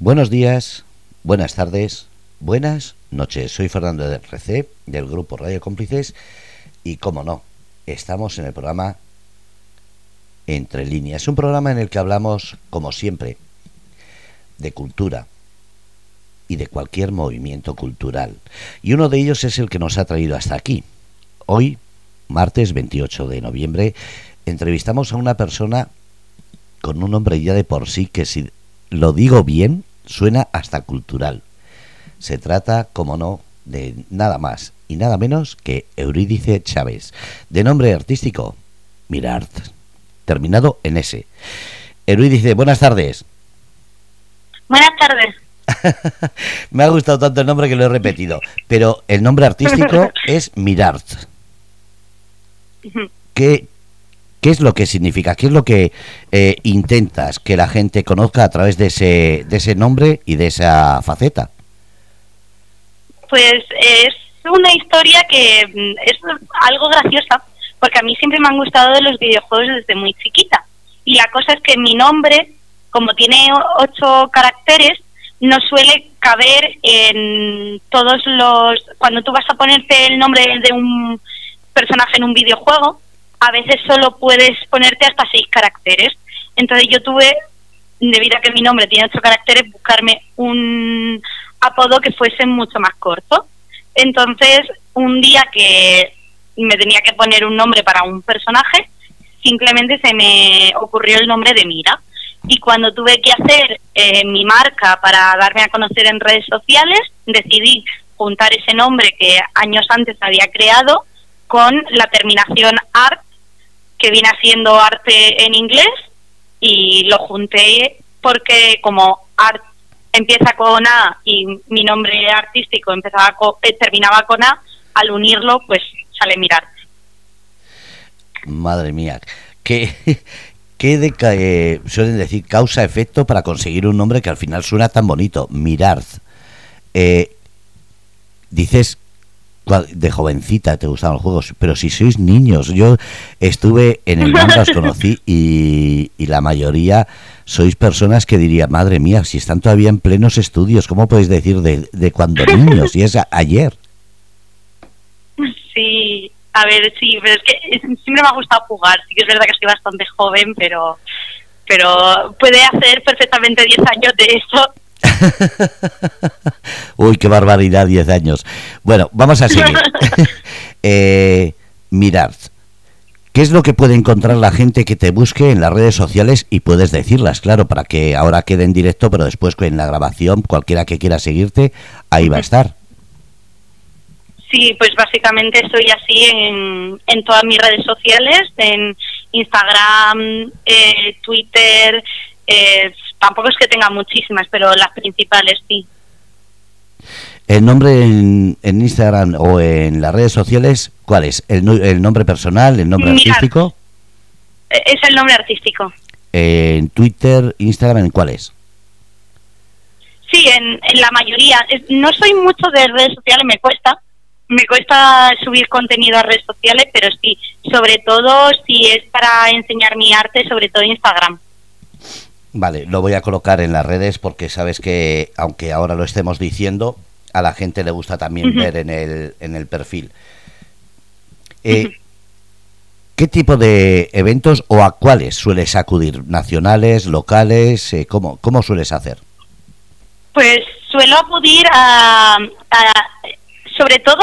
Buenos días, buenas tardes, buenas noches. Soy Fernando de RC del grupo Radio Cómplices y, como no, estamos en el programa Entre Líneas. Un programa en el que hablamos, como siempre, de cultura y de cualquier movimiento cultural. Y uno de ellos es el que nos ha traído hasta aquí. Hoy, martes 28 de noviembre, entrevistamos a una persona con un nombre ya de por sí que si lo digo bien, suena hasta cultural. Se trata, como no, de nada más y nada menos que Eurídice Chávez, de nombre artístico Mirart, terminado en S. Eurídice, buenas tardes. Buenas tardes. Me ha gustado tanto el nombre que lo he repetido, pero el nombre artístico es Mirart. ¿Qué, ¿Qué es lo que significa? ¿Qué es lo que eh, intentas que la gente conozca a través de ese, de ese nombre y de esa faceta? Pues es una historia que mm, es algo graciosa, porque a mí siempre me han gustado los videojuegos desde muy chiquita. Y la cosa es que mi nombre, como tiene ocho caracteres, no suele caber en todos los... Cuando tú vas a ponerte el nombre de un personaje en un videojuego, a veces solo puedes ponerte hasta seis caracteres. Entonces yo tuve, debido a que mi nombre tiene ocho caracteres, buscarme un apodo que fuese mucho más corto. Entonces, un día que me tenía que poner un nombre para un personaje, simplemente se me ocurrió el nombre de Mira. Y cuando tuve que hacer eh, mi marca para darme a conocer en redes sociales, decidí juntar ese nombre que años antes había creado con la terminación art que viene haciendo arte en inglés y lo junté porque como art empieza con A y mi nombre artístico empezaba eh, terminaba con A, al unirlo pues sale mirar. Madre mía, ¿qué, qué de, eh, suelen decir causa-efecto para conseguir un nombre que al final suena tan bonito? Mirar. Eh, dices de jovencita te gustaban los juegos, pero si sois niños, yo estuve en el os conocí y, la mayoría sois personas que diría, madre mía, si están todavía en plenos estudios, ¿cómo podéis decir de, de cuando niños? Y es ayer. Sí, a ver, sí, pero es que siempre me ha gustado jugar, sí que es verdad que estoy bastante joven, pero pero puede hacer perfectamente 10 años de eso Uy, qué barbaridad, 10 años. Bueno, vamos a seguir. eh, mirad, ¿qué es lo que puede encontrar la gente que te busque en las redes sociales? Y puedes decirlas, claro, para que ahora quede en directo, pero después en la grabación, cualquiera que quiera seguirte, ahí va a estar. Sí, pues básicamente estoy así en, en todas mis redes sociales, en Instagram, eh, Twitter, eh, tampoco es que tenga muchísimas, pero las principales sí. ¿El nombre en, Instagram o en las redes sociales, cuál es? ¿El, el nombre personal, el nombre artístico? E, es el nombre artístico. ¿En Twitter, Instagram, en cuál es? Sí, en, en la mayoría. No soy mucho de redes sociales, me cuesta. Me cuesta subir contenido a redes sociales, pero sí, sobre todo si es para enseñar mi arte, sobre todo Instagram. Vale, lo voy a colocar en las redes porque sabes que, aunque ahora lo estemos diciendo, a la gente le gusta también ver en el, en el perfil. Eh, ¿Qué tipo de eventos o a cuáles sueles acudir? ¿Nacionales, locales? Eh, ¿cómo, ¿Cómo sueles hacer? Pues suelo acudir a, sobre todo,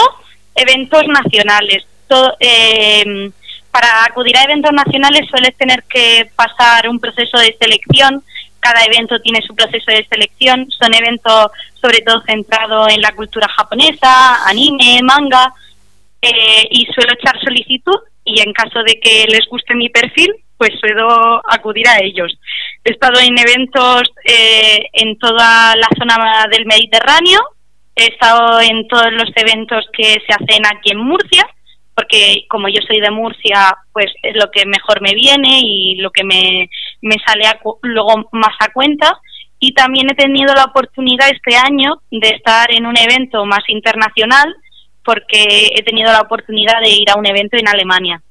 eventos nacionales. Todo, eh, para acudir a eventos nacionales sueles tener que pasar un proceso de selección. Cada evento tiene su proceso de selección. Son eventos sobre todo centrados en la cultura japonesa, anime, manga. Eh, y suelo echar solicitud y en caso de que les guste mi perfil, pues suelo acudir a ellos. He estado en eventos eh, en toda la zona del Mediterráneo, he estado en todos los eventos que se hacen aquí en Murcia porque como yo soy de Murcia, pues es lo que mejor me viene y lo que me, me sale luego más a cuenta. Y también he tenido la oportunidad este año de estar en un evento más internacional, porque he tenido la oportunidad de ir a un evento en Alemania.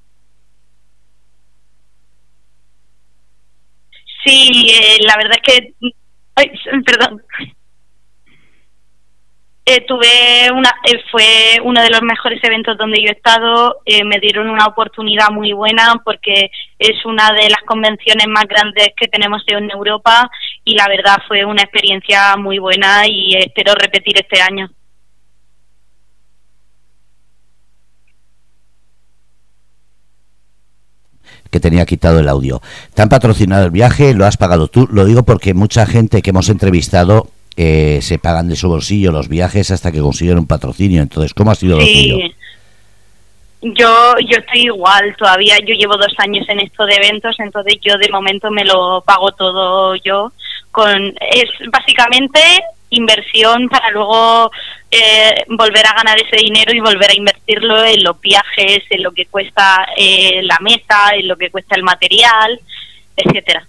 Sí, eh, la verdad es que Ay, perdón. Eh, tuve una, eh, fue uno de los mejores eventos donde yo he estado. Eh, me dieron una oportunidad muy buena porque es una de las convenciones más grandes que tenemos en Europa y la verdad fue una experiencia muy buena y espero repetir este año. que tenía quitado el audio. ¿Te han patrocinado el viaje? ¿Lo has pagado tú? Lo digo porque mucha gente que hemos entrevistado eh, se pagan de su bolsillo los viajes hasta que consiguen un patrocinio. Entonces, ¿cómo ha sido lo tuyo? Yo, yo estoy igual, todavía yo llevo dos años en esto de eventos, entonces yo de momento me lo pago todo yo. Con, es básicamente inversión para luego eh, volver a ganar ese dinero y volver a invertirlo en los viajes, en lo que cuesta eh, la mesa, en lo que cuesta el material, etcétera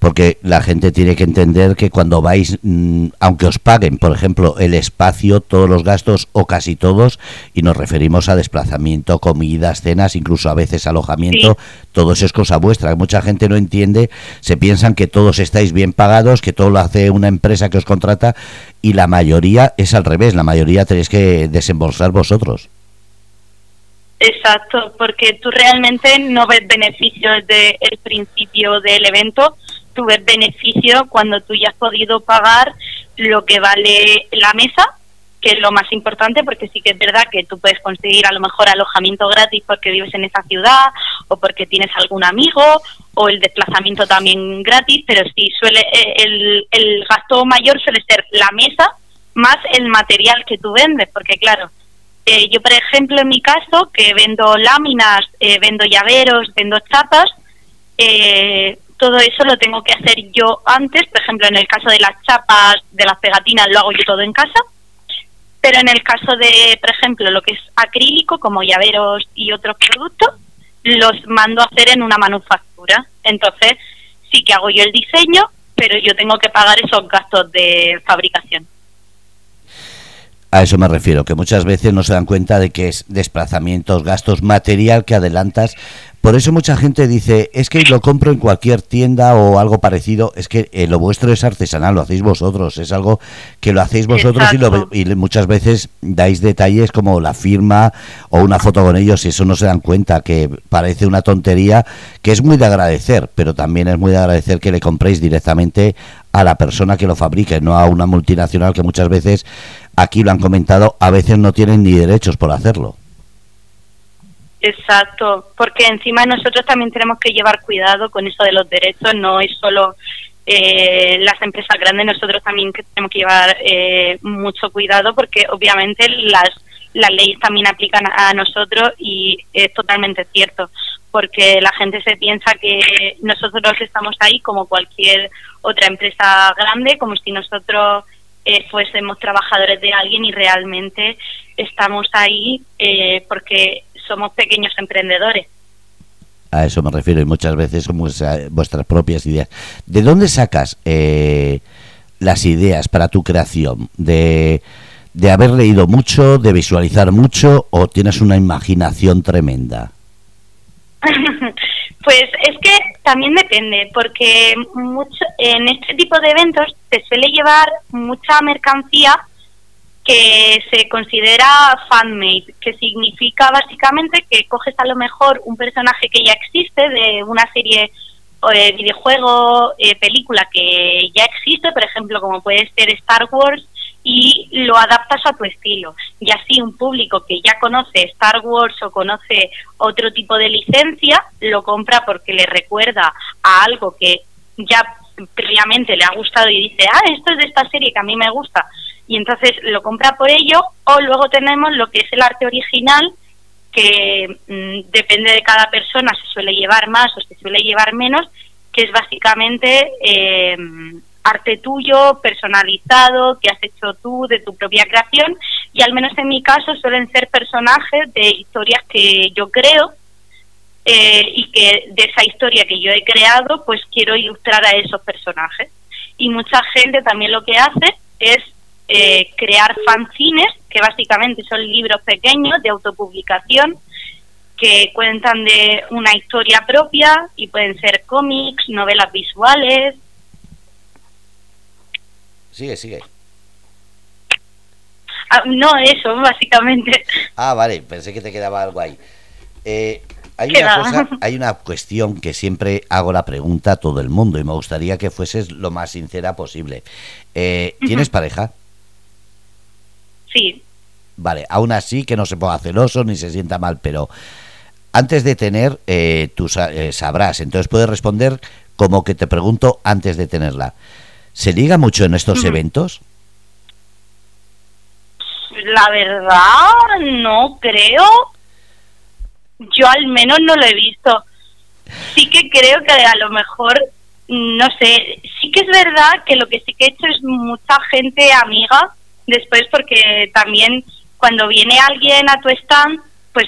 porque la gente tiene que entender que cuando vais, mm, aunque os paguen, por ejemplo, el espacio, todos los gastos o casi todos, y nos referimos a desplazamiento, comidas, cenas, incluso a veces alojamiento, todo eso es cosa vuestra. Mucha gente no entiende, se piensan que todos estáis bien pagados, que todo lo hace una empresa que os contrata, y la mayoría es al revés, la mayoría tenéis que desembolsar vosotros. Exacto, porque tú realmente no ves beneficios desde el principio del evento, tú ves beneficio cuando tú ya has podido pagar lo que vale la mesa, que es lo más importante, porque sí que es verdad que tú puedes conseguir a lo mejor alojamiento gratis porque vives en esa ciudad o porque tienes algún amigo o el desplazamiento también gratis, pero sí suele eh, el, el gasto mayor suele ser la mesa más el material que tú vendes, porque claro, eh, yo por ejemplo en mi caso que vendo láminas, eh, vendo llaveros, vendo chapas, eh, todo eso lo tengo que hacer yo antes, por ejemplo, en el caso de las chapas, de las pegatinas, lo hago yo todo en casa. Pero en el caso de, por ejemplo, lo que es acrílico, como llaveros y otros productos, los mando a hacer en una manufactura. Entonces, sí que hago yo el diseño, pero yo tengo que pagar esos gastos de fabricación. A eso me refiero, que muchas veces no se dan cuenta de que es desplazamientos, gastos, material que adelantas por eso mucha gente dice, es que lo compro en cualquier tienda o algo parecido, es que eh, lo vuestro es artesanal, lo hacéis vosotros, es algo que lo hacéis vosotros y, muchas veces dais detalles como la firma o una foto con ellos y eso no se dan cuenta, que parece una tontería, que es muy de agradecer, pero también es muy de agradecer que le compréis directamente a la persona que lo fabrique, no a una multinacional que muchas veces, aquí lo han comentado, a veces no tienen ni derechos por hacerlo. Exacto, porque encima nosotros también tenemos que llevar cuidado con eso de los derechos, no es solo eh, las empresas grandes, nosotros también tenemos que llevar eh, mucho cuidado porque obviamente las, las leyes también aplican a nosotros y es totalmente cierto, porque la gente se piensa que nosotros estamos ahí como cualquier otra empresa grande, como si nosotros eh, fuésemos trabajadores de alguien y realmente estamos ahí eh, porque somos pequeños emprendedores. A eso me refiero y muchas veces son vuestras propias ideas. ¿De dónde sacas eh, las ideas para tu creación? ¿De, ¿De haber leído mucho, de visualizar mucho o tienes una imaginación tremenda? pues es que también depende, porque mucho, en este tipo de eventos se suele llevar mucha mercancía que se considera fan-made, que significa básicamente que coges a lo mejor un personaje que ya existe de una serie eh, videojuego, eh, película que ya existe, por ejemplo, como puede ser Star Wars, y lo adaptas a tu estilo. Y así un público que ya conoce Star Wars o conoce otro tipo de licencia, lo compra porque le recuerda a algo que ya previamente le ha gustado y dice, ah, esto es de esta serie que a mí me gusta, y entonces lo compra por ello, o luego tenemos lo que es el arte original, que mm, depende de cada persona, se suele llevar más o se suele llevar menos, que es básicamente eh, arte tuyo, personalizado, que has hecho tú, de tu propia creación, y al menos en mi caso suelen ser personajes de historias que yo creo, eh, y que de esa historia que yo he creado, pues quiero ilustrar a esos personajes. Y mucha gente también lo que hace es eh, crear fanzines, que básicamente son libros pequeños de autopublicación, que cuentan de una historia propia y pueden ser cómics, novelas visuales. sigue, sigue. Ah, no, eso, básicamente. Ah, vale, pensé que te quedaba algo ahí. Eh, hay, una cosa, hay una cuestión que siempre hago la pregunta a todo el mundo y me gustaría que fueses lo más sincera posible. Eh, ¿Tienes pareja? Sí. Vale, aún así que no se ponga celoso ni se sienta mal, pero antes de tener, eh, tú eh, sabrás, entonces puedes responder como que te pregunto antes de tenerla. ¿Se liga mucho en estos eventos? La verdad, no creo. Yo al menos no lo he visto. Sí que creo que a lo mejor, no sé, sí que es verdad que lo que sí que he hecho es mucha gente amiga después porque también cuando viene alguien a tu stand, pues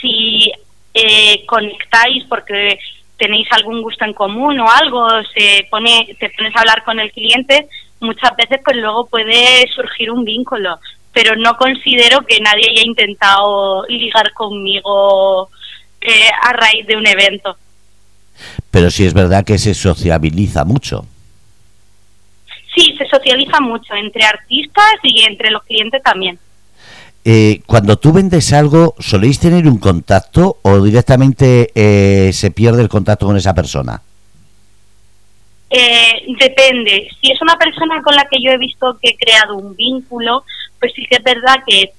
si eh, conectáis porque tenéis algún gusto en común o algo, se pone, te pones a hablar con el cliente, muchas veces pues luego puede surgir un vínculo, pero no considero que nadie haya intentado ligar conmigo eh, a raíz de un evento. Pero sí es verdad que se sociabiliza mucho. Sí, se socializa mucho entre artistas y entre los clientes también. Eh, cuando tú vendes algo, ¿soléis tener un contacto o directamente eh, se pierde el contacto con esa persona? Eh, depende. Si es una persona con la que yo he visto que he creado un vínculo, pues sí que es verdad que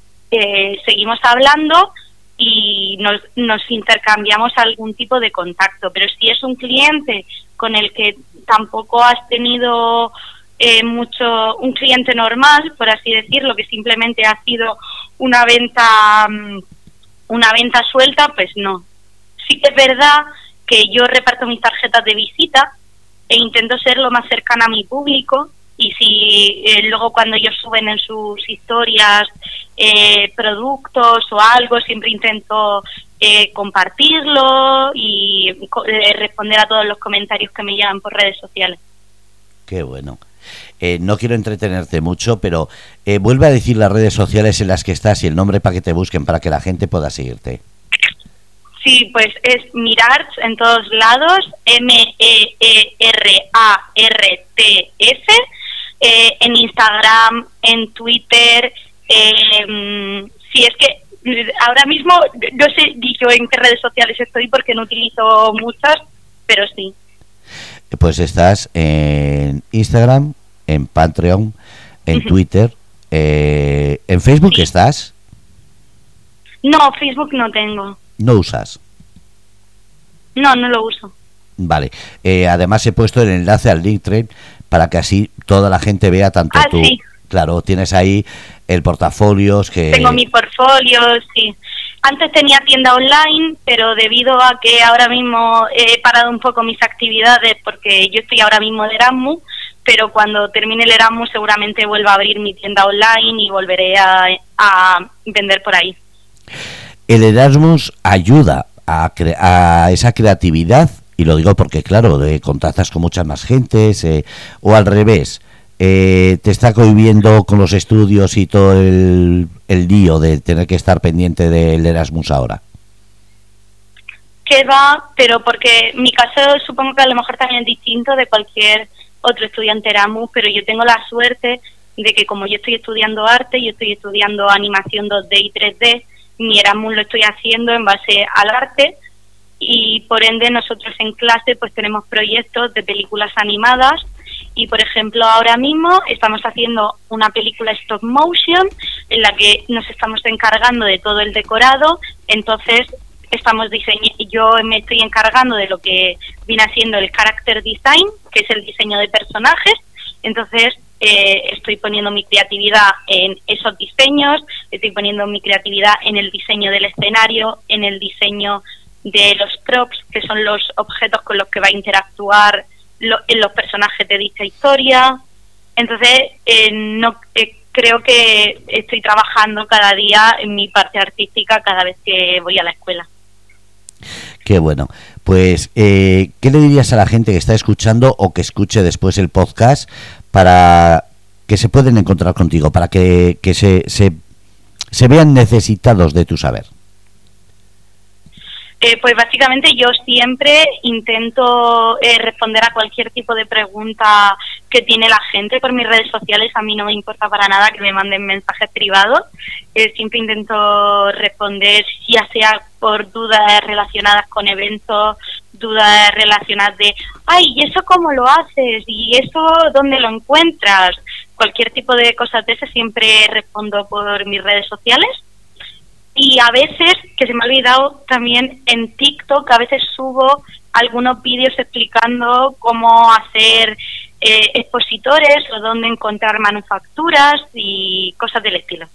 seguimos hablando y nos, nos intercambiamos algún tipo de contacto. Pero si es un cliente con el que tampoco has tenido eh, mucho un cliente normal, por así decirlo, que simplemente ha sido una venta mm, una venta suelta, pues no. Sí que es verdad que yo reparto mis tarjetas de visita e intento ser lo más cercana a mi público y si eh, luego cuando ellos suben en sus historias eh, productos o algo, siempre intento compartirlo y responder a todos los comentarios que me llegan por redes sociales. Qué bueno. Eh, no quiero entretenerte mucho, pero eh, vuelve a decir las redes sociales en las que estás y el nombre para que te busquen, para que la gente pueda seguirte. Sí, pues es Mirar en todos lados, M-E-E-R-A-R-T-S, eh, en Instagram, en Twitter. Eh, sí, es que ahora mismo no sé yo en qué redes sociales estoy porque no utilizo muchas, pero sí. Pues estás en Instagram, en Patreon, en Twitter, eh, ¿en Facebook estás? No, Facebook no tengo. ¿No usas? No, no lo uso. Vale. Eh, además he puesto el enlace al Linktree para que así toda la gente vea tanto ah, tú. Claro, tienes ahí el portafolio que... Tengo mi portfolio, sí. Antes tenía tienda online, pero debido a que ahora mismo he parado un poco mis actividades porque yo estoy ahora mismo de Erasmus, pero cuando termine el Erasmus seguramente vuelva a abrir mi tienda online y volveré a, vender por ahí. El Erasmus ayuda a, a esa creatividad, y lo digo porque, claro, de, contactas con muchas más gentes, eh, o al revés, eh, te está cohibiendo con los estudios y todo el, el lío de tener que estar pendiente del Erasmus ahora. Que va, pero porque mi caso supongo que a lo mejor también es distinto de cualquier otro estudiante Erasmus, pero yo tengo la suerte de que como yo estoy estudiando arte, yo estoy estudiando animación 2D y 3D, mi Erasmus lo estoy haciendo en base al arte y por ende nosotros en clase pues tenemos proyectos de películas animadas y por ejemplo ahora mismo estamos haciendo una película stop motion en la que nos estamos encargando de todo el decorado, entonces estamos yo me estoy encargando de lo que viene haciendo el character design, que es el diseño de personajes. Entonces, eh, estoy poniendo mi creatividad en esos diseños, estoy poniendo mi creatividad en el diseño del escenario, en el diseño de los props, que son los objetos con los que va a interactuar en los personajes de dicha historia. Entonces, eh, no eh, creo que estoy trabajando cada día en mi parte artística cada vez que voy a la escuela. Qué bueno. Pues, eh, ¿qué le dirías a la gente que está escuchando o que escuche después el podcast para que se pueden encontrar contigo, para que, se, se, vean necesitados de tu saber? Eh, pues básicamente yo siempre intento eh, responder a cualquier tipo de pregunta que tiene la gente por mis redes sociales. A mí no me importa para nada que me manden mensajes privados. Eh, siempre intento responder, ya sea por dudas relacionadas con eventos, dudas relacionadas de, ay, ¿y eso cómo lo haces? ¿Y eso dónde lo encuentras? Cualquier tipo de cosas de ese siempre respondo por mis redes sociales y a veces, que se me ha olvidado también en TikTok, a veces subo algunos vídeos explicando cómo hacer eh, expositores o dónde encontrar manufacturas y cosas del estilo.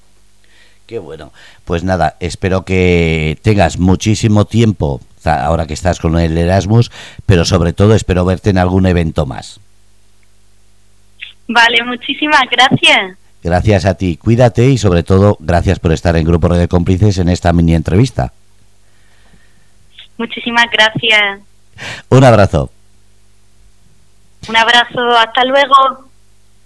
Qué bueno. Pues nada, espero que tengas muchísimo tiempo ahora que estás con el Erasmus, pero sobre todo espero verte en algún evento más. Vale, muchísimas gracias. Gracias a ti, cuídate y sobre todo gracias por estar en Grupo de Cómplices en esta mini entrevista. Muchísimas gracias. Un abrazo. Un abrazo, hasta luego.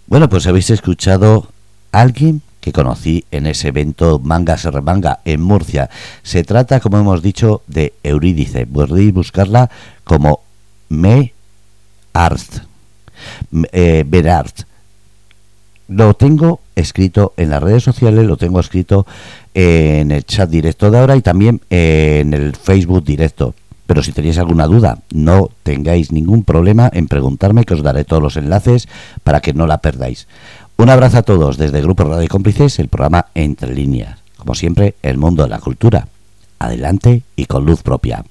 Bueno, pues habéis escuchado a alguien que conocí en ese evento Manga se remanga en Murcia. Se trata, como hemos dicho, de Eurídice. Podéis buscarla como Me Art. Eh, lo tengo escrito en las redes sociales, lo tengo escrito en el chat directo de ahora y también en el Facebook directo. Pero si tenéis alguna duda, no tengáis ningún problema en preguntarme, que os daré todos los enlaces para que no la perdáis. Un abrazo a todos desde Grupo Radio Cómplices, el programa Entre Líneas. Como siempre, el mundo de la cultura. Adelante y con luz propia.